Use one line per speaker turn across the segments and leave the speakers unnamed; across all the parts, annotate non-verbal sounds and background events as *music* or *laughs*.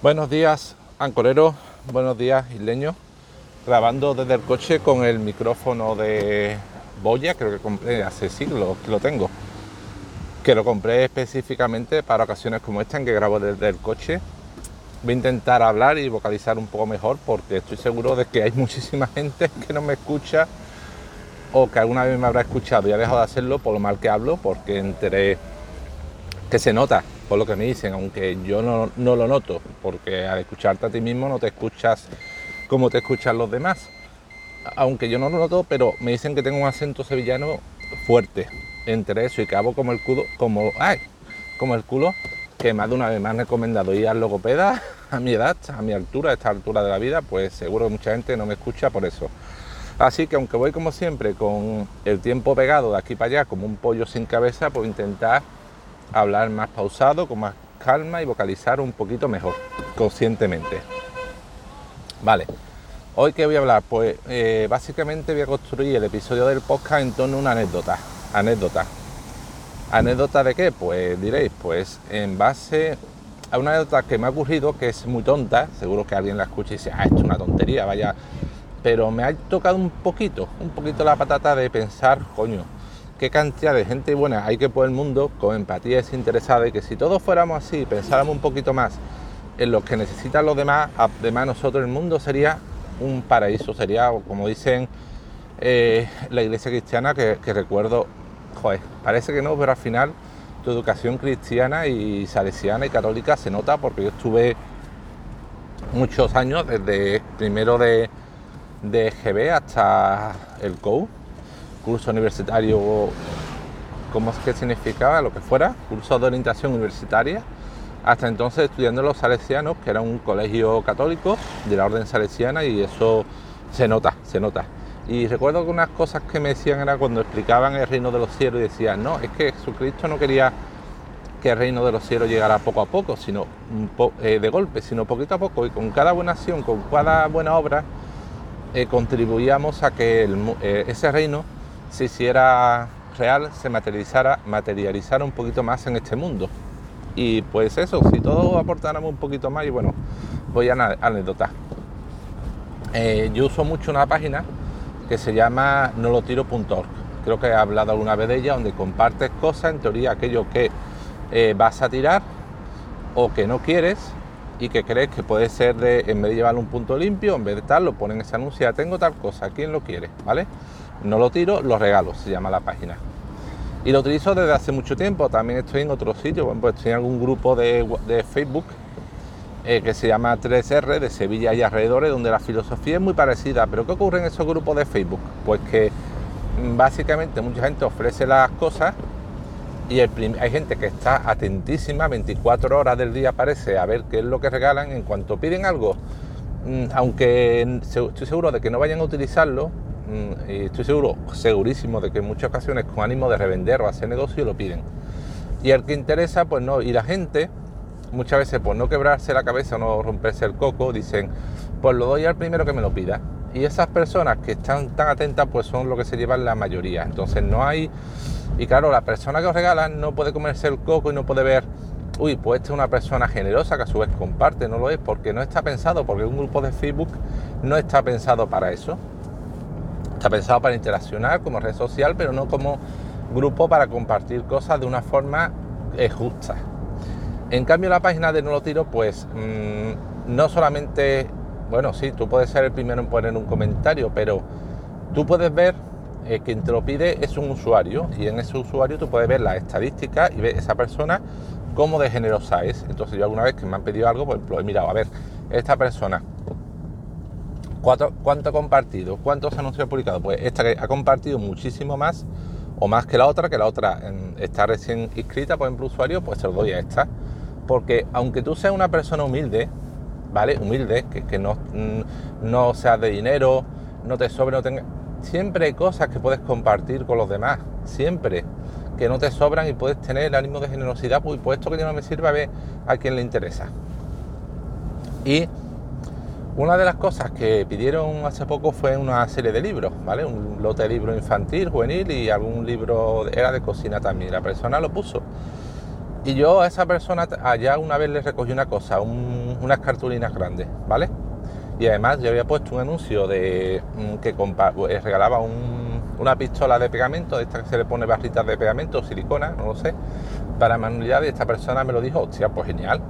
Buenos días, ancoreros. Buenos días, isleños. Grabando desde el coche con el micrófono de Boya, creo que compré hace siglos que lo tengo. Que lo compré específicamente para ocasiones como esta en que grabo desde el coche. Voy a intentar hablar y vocalizar un poco mejor porque estoy seguro de que hay *laughs* muchísima gente que no me escucha o que alguna vez me habrá escuchado y ha dejado de hacerlo por lo mal que hablo porque enteré que se nota por lo que me dicen, aunque yo no, lo noto, porque al escucharte a ti mismo no te escuchas como te escuchan los demás. Aunque yo no lo noto, pero me dicen que tengo un acento sevillano fuerte entre eso y que hago como el culo, como, ay, como el culo, que más de una vez me han recomendado ir al logopeda *laughs* a mi edad, a mi altura, a esta altura de la vida, pues seguro que mucha gente no me escucha por eso. Así que aunque voy como siempre con el tiempo pegado de aquí para allá como un pollo sin cabeza, pues intentar hablar más pausado, con más calma y vocalizar un poquito mejor, conscientemente. Vale, hoy que voy a hablar, pues eh, básicamente voy a construir el episodio del podcast en torno a una anécdota. Anécdota. ¿Anécdota de qué? Pues diréis, pues en base a una anécdota que me ha ocurrido, que es muy tonta, seguro que alguien la escucha y dice, ah, esto es una tontería, vaya. Pero me ha tocado un poquito, un poquito la patata de pensar, coño, qué cantidad de gente buena hay que por el mundo con empatía desinteresada y que si todos fuéramos así, pensáramos un poquito más en lo que necesitan los demás, además nosotros el mundo sería un paraíso, sería como dicen eh, la iglesia cristiana que, recuerdo, joder, parece que no, pero al final tu educación cristiana y salesiana y católica se nota porque yo estuve muchos años desde primero de, de GB hasta el COU curso universitario, ¿cómo es que significaba? Lo que fuera, curso de orientación universitaria. Hasta entonces estudiando los salesianos, que era un colegio católico de la orden salesiana y eso se nota, se nota. Y recuerdo que unas cosas que me decían era cuando explicaban el reino de los cielos y decían, no, es que Jesucristo no quería que el reino de los cielos llegara poco a poco, sino eh, de golpe, sino poquito a poco. Y con cada buena acción, con cada buena obra, eh, contribuíamos a que eh, ese reino se hiciera real, se materializara, materializara un poquito más en este mundo. Y pues eso, si todos aportáramos un poquito más, y bueno, voy a anécdota. Eh, yo uso mucho una página que se llama nolotiro.org. Creo que he hablado alguna vez de ella, donde compartes cosas, en teoría aquello que eh, vas a tirar o que no quieres y que crees que puede ser de, en vez de llevarlo un punto limpio, en vez de tal, lo ponen ese anuncio, tengo tal cosa, ¿quién lo quiere? ¿Vale? No lo tiro, lo regalo, se llama la página. Y lo utilizo desde hace mucho tiempo, también estoy en otros sitios, bueno, pues estoy en algún grupo de, Facebook eh, que se llama 3R de Sevilla y alrededores, donde la filosofía es muy parecida. Pero ¿qué ocurre en esos grupos de Facebook? Pues que mm, básicamente mucha gente ofrece las cosas y hay gente que está atentísima, 24 horas del día aparece a ver qué es lo que regalan. En cuanto piden algo, mm, aunque estoy seguro de que no vayan a utilizarlo, y estoy seguro, segurísimo de que en muchas ocasiones con ánimo de revender o hacer negocio lo piden. Y el que interesa, pues no, y la gente muchas veces por no quebrarse la cabeza o no romperse el coco, dicen, pues lo doy al primero que me lo pida. Y esas personas que están tan atentas, pues son lo que se llevan la mayoría. Entonces no hay, y claro, la persona que os regalan no puede comerse el coco y no puede ver, uy, pues esta es una persona generosa que a su vez comparte, no lo es, porque no está pensado, porque un grupo de Facebook no está pensado para eso. Está pensado para interaccionar como red social, pero no como grupo para compartir cosas de una forma eh, justa. En cambio, la página de No lo tiro, pues mm, no solamente, bueno, sí, tú puedes ser el primero en poner un comentario, pero tú puedes ver eh, quien te lo pide es un usuario y en ese usuario tú puedes ver las estadísticas y ver esa persona cómo de generosa es. Entonces yo alguna vez que me han pedido algo, pues lo he mirado, a ver, esta persona ¿Cuánto, ha compartido? ¿Cuántos anuncios ha publicado? Pues esta que ha compartido muchísimo más o más que la otra, que la otra está recién inscrita, por ejemplo, usuario, pues se lo doy a esta. Porque aunque tú seas una persona humilde, ¿vale? Humilde, que, que no, mm, no seas de dinero, no te sobre, no tenga... Siempre hay cosas que puedes compartir con los demás, siempre, que no te sobran y puedes tener el ánimo de generosidad, pues, pues que no me sirve a ver a quien le interesa. Y una de las cosas que pidieron hace poco fue una serie de libros, ¿vale? Un lote de libros infantil, juvenil y algún libro era de cocina también. La persona lo puso. Y yo a esa persona allá una vez le recogí una cosa, unas cartulinas grandes, ¿vale? Y además yo había puesto un anuncio de mm, que eh, regalaba una pistola de pegamento, de esta que se le pone barritas de pegamento, silicona, no lo sé, para manualidad y esta persona me lo dijo, hostia, pues genial.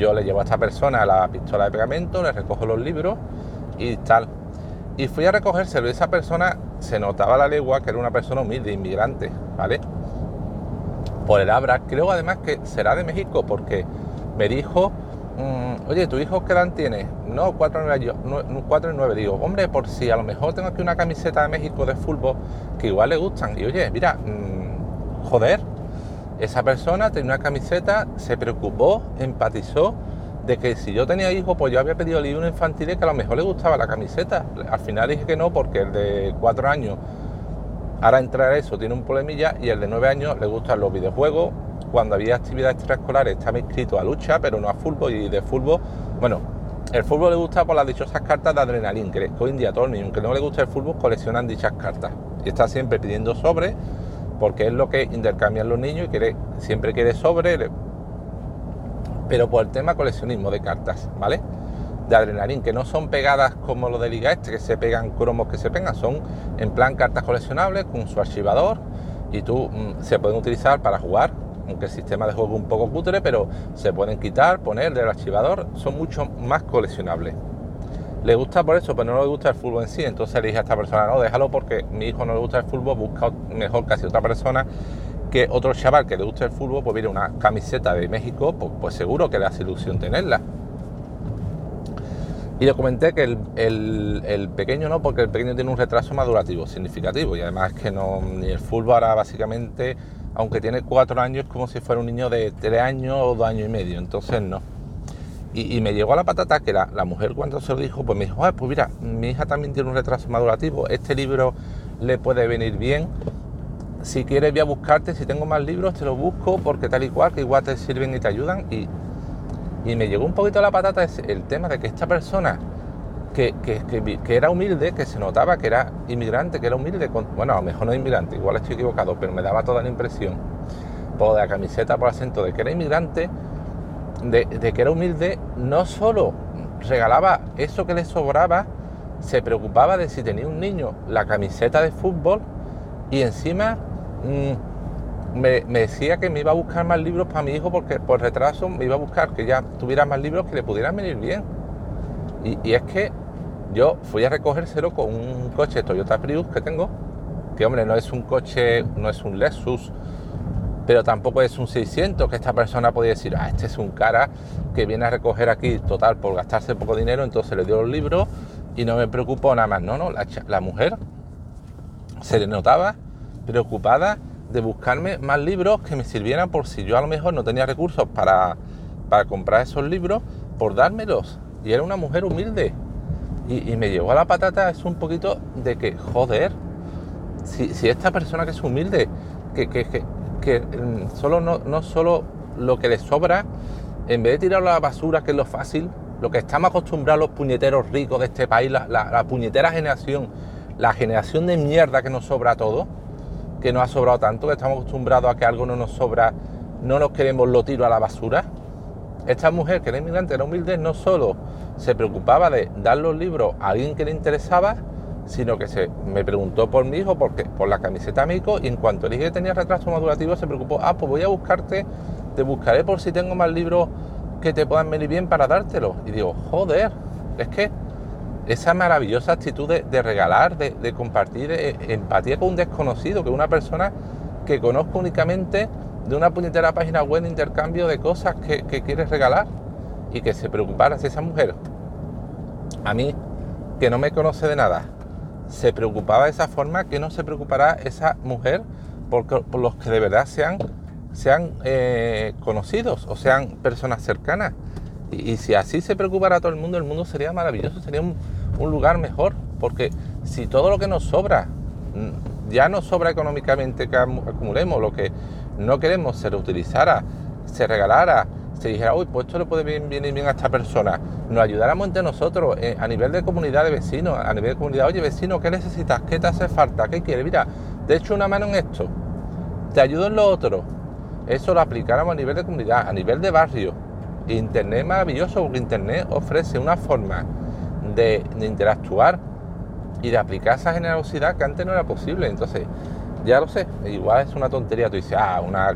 Yo le llevo a esta persona la pistola de pegamento, le recojo los libros y tal. Y fui a recogérselo y esa persona se notaba la legua que era una persona humilde, inmigrante, ¿vale? Por el abra, creo además que será de México porque me dijo Mm, oye, ¿tu hijo qué edad tiene? No, 4 y 9. Digo, hombre, por si a lo mejor tengo aquí una camiseta de México de fútbol que igual le gustan. Y oye, mira, mm, joder, esa persona tenía una camiseta, se preocupó, empatizó de que si yo tenía hijo, pues yo había pedido libro infantil que a lo mejor le gustaba la camiseta. Al final dije que no, porque el de 4 años, ahora entrar eso, tiene un problemilla, y el de 9 años le gustan los videojuegos, cuando había actividades extraescolares estaba inscrito a lucha, pero no a fútbol y de fútbol, bueno, el fútbol le gusta por las dichosas cartas de adrenalina, que hoy en día todo el aunque no le guste el fútbol, coleccionan dichas cartas. Y está siempre pidiendo sobre, porque es lo que intercambian los niños y quiere, siempre quiere sobre, pero por el tema coleccionismo de cartas, ¿vale? De adrenalina, que no son pegadas como lo de Liga Este, que se pegan cromos que se pegan, son en plan cartas coleccionables con su archivador y tú mm, se pueden utilizar para jugar aunque el sistema de juego es un poco cutre, pero se pueden quitar, poner del archivador, son mucho más coleccionables. Le gusta por eso, pero no le gusta el fútbol en sí. Entonces le dije a esta persona, no, déjalo porque mi hijo no le gusta el fútbol, busca mejor casi otra persona que otro chaval que le guste el fútbol, pues viene una camiseta de México, pues, pues, seguro que le hace ilusión tenerla. Y le comenté que el, el, pequeño no, porque el pequeño tiene un retraso madurativo significativo y además que no, ni el fútbol ahora básicamente aunque tiene cuatro años, como si fuera un niño de tres años o dos años y medio, entonces no. Y, me llegó a la patata que la, mujer cuando se lo dijo, pues me dijo, pues mira, mi hija también tiene un retraso madurativo, este libro le puede venir bien, si quieres voy a buscarte, si tengo más libros te los busco porque tal y cual, que igual te sirven y te ayudan. Y, y me llegó un poquito a la patata el tema de que esta persona que, era humilde, que se notaba que era inmigrante, que era humilde, bueno, a lo mejor no inmigrante, igual estoy equivocado, pero me daba toda la impresión, por la camiseta, por acento, de que era inmigrante, de, que era humilde, no solo regalaba eso que le sobraba, se preocupaba de si tenía un niño la camiseta de fútbol y encima mm, me, decía que me iba a buscar más libros para mi hijo porque por retraso me iba a buscar que ya tuviera más libros que le pudieran venir bien. y es que yo fui a recogérselo con un coche Toyota Prius que tengo, que hombre, no es un coche, no es un Lexus, pero tampoco es un 600 que esta persona podía decir, ah, este es un cara que viene a recoger aquí total por gastarse poco dinero, entonces le dio los libros y no me preocupó nada más. No, no, la, mujer se le notaba preocupada de buscarme más libros que me sirvieran por si yo a lo mejor no tenía recursos para, para comprar esos libros, por dármelos. Y era una mujer humilde, y, me llegó a la patata es un poquito de que, joder, si, esta persona que es humilde, que, mm, solo no, no, solo lo que le sobra, en vez de tirarlo a la basura, que es lo fácil, lo que estamos acostumbrados los puñeteros ricos de este país, la, puñetera generación, la generación de mierda que nos sobra todo, que nos ha sobrado tanto, que estamos acostumbrados a que algo no nos sobra, no nos queremos, lo tiro a la basura. Esta mujer que era inmigrante, era humilde, no solo se preocupaba de dar los libros a alguien que le interesaba, sino que se me preguntó por mi hijo, porque, por la camiseta amigo, y en cuanto le dije que tenía retraso madurativo, se preocupó, ah, pues voy a buscarte, te buscaré por si tengo más libros que te puedan venir bien para dártelos. Y digo, joder, es que esa maravillosa actitud de, regalar, de, compartir eh, empatía con un desconocido, que una persona que conozco únicamente de una puñetera página web de intercambio de cosas que, que quieres regalar y que se preocupara si esa mujer a mí, que no me conoce de nada, se preocupaba de esa forma, que no se preocupará esa mujer por, los que de verdad sean, sean eh, conocidos o sean personas cercanas. Y, si así se preocupara todo el mundo, el mundo sería maravilloso, sería un, lugar mejor. Porque si todo lo que nos sobra, mm, ya no sobra económicamente que acumulemos, lo que no queremos se reutilizara, se regalara, se dijera, uy, pues esto le puede venir bien, bien, a esta persona, nos ayudáramos entre nosotros eh, a nivel de comunidad de vecinos, a nivel de comunidad, oye vecino, ¿qué necesitas? ¿Qué te hace falta? ¿Qué quieres? Mira, te echo una mano en esto, te ayudo en lo otro. eso lo aplicáramos a nivel de comunidad, a nivel de barrio. Internet es maravilloso porque Internet ofrece una forma de, interactuar y de aplicar esa generosidad que antes no era posible. Entonces, ya lo sé, igual es una tontería. Tú dices, ah, una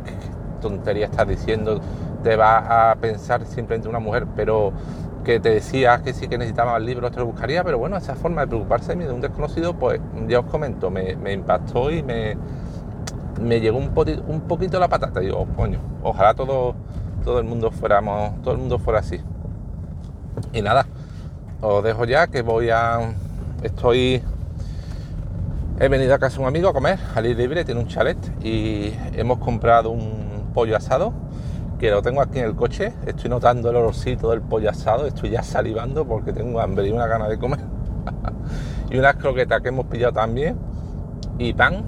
tontería estás diciendo, te va a pensar simplemente una mujer, pero que te decía que sí que necesitaba el libro, te lo buscaría, pero bueno, esa forma de preocuparse de mí, de un desconocido, pues ya os comento, me, impactó y me, me llegó un, un poquito la patata. Digo, coño, ojalá todo, todo el mundo fuéramos, todo el mundo fuera así. Y nada, os dejo ya que voy a. Estoy. He venido a casa de un amigo a comer, al ir libre, tiene un chalet y hemos comprado un pollo asado que lo tengo aquí en el coche. Estoy notando el olorcito del pollo asado, estoy ya salivando porque tengo hambre y una gana de comer. *laughs* y unas croquetas que hemos pillado también y pan.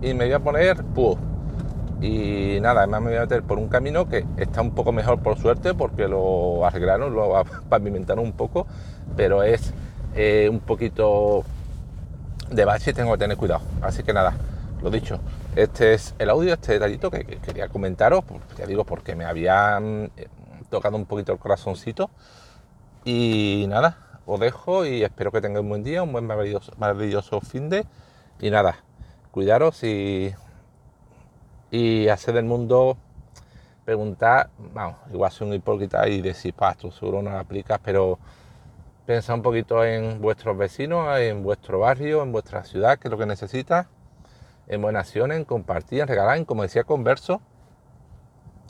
Y me voy a poner púo. Y nada, además me voy a meter por un camino que está un poco mejor por suerte porque lo arreglaron, lo *laughs* pavimentaron un poco, pero es eh, un poquito de bache y tengo que tener cuidado. Así que nada, lo dicho, este es el audio, este detallito que, quería comentaros, ya digo, porque me habían eh, tocado un poquito el corazoncito. Y nada, os dejo y espero que tengáis un buen día, un buen maravilloso, maravilloso fin de. Y nada, cuidaros y, y hacer del mundo preguntar, vamos, igual soy un hipócrita y decir, pasto, seguro no lo aplicas, pero pensad un poquito en vuestros vecinos, en vuestro barrio, en vuestra ciudad, que es lo que necesitas en buenas en compartir, en regalar, en, como decía Converso,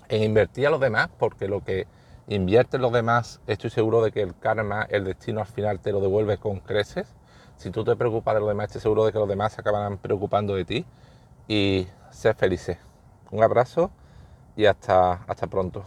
en invertir a los demás, porque lo que invierten los demás, estoy seguro de que el karma, el destino al final te lo devuelve con creces. Si tú te preocupas de los demás, estoy seguro de que los demás se acabarán preocupando de ti y sé felices. Un abrazo y hasta, hasta pronto.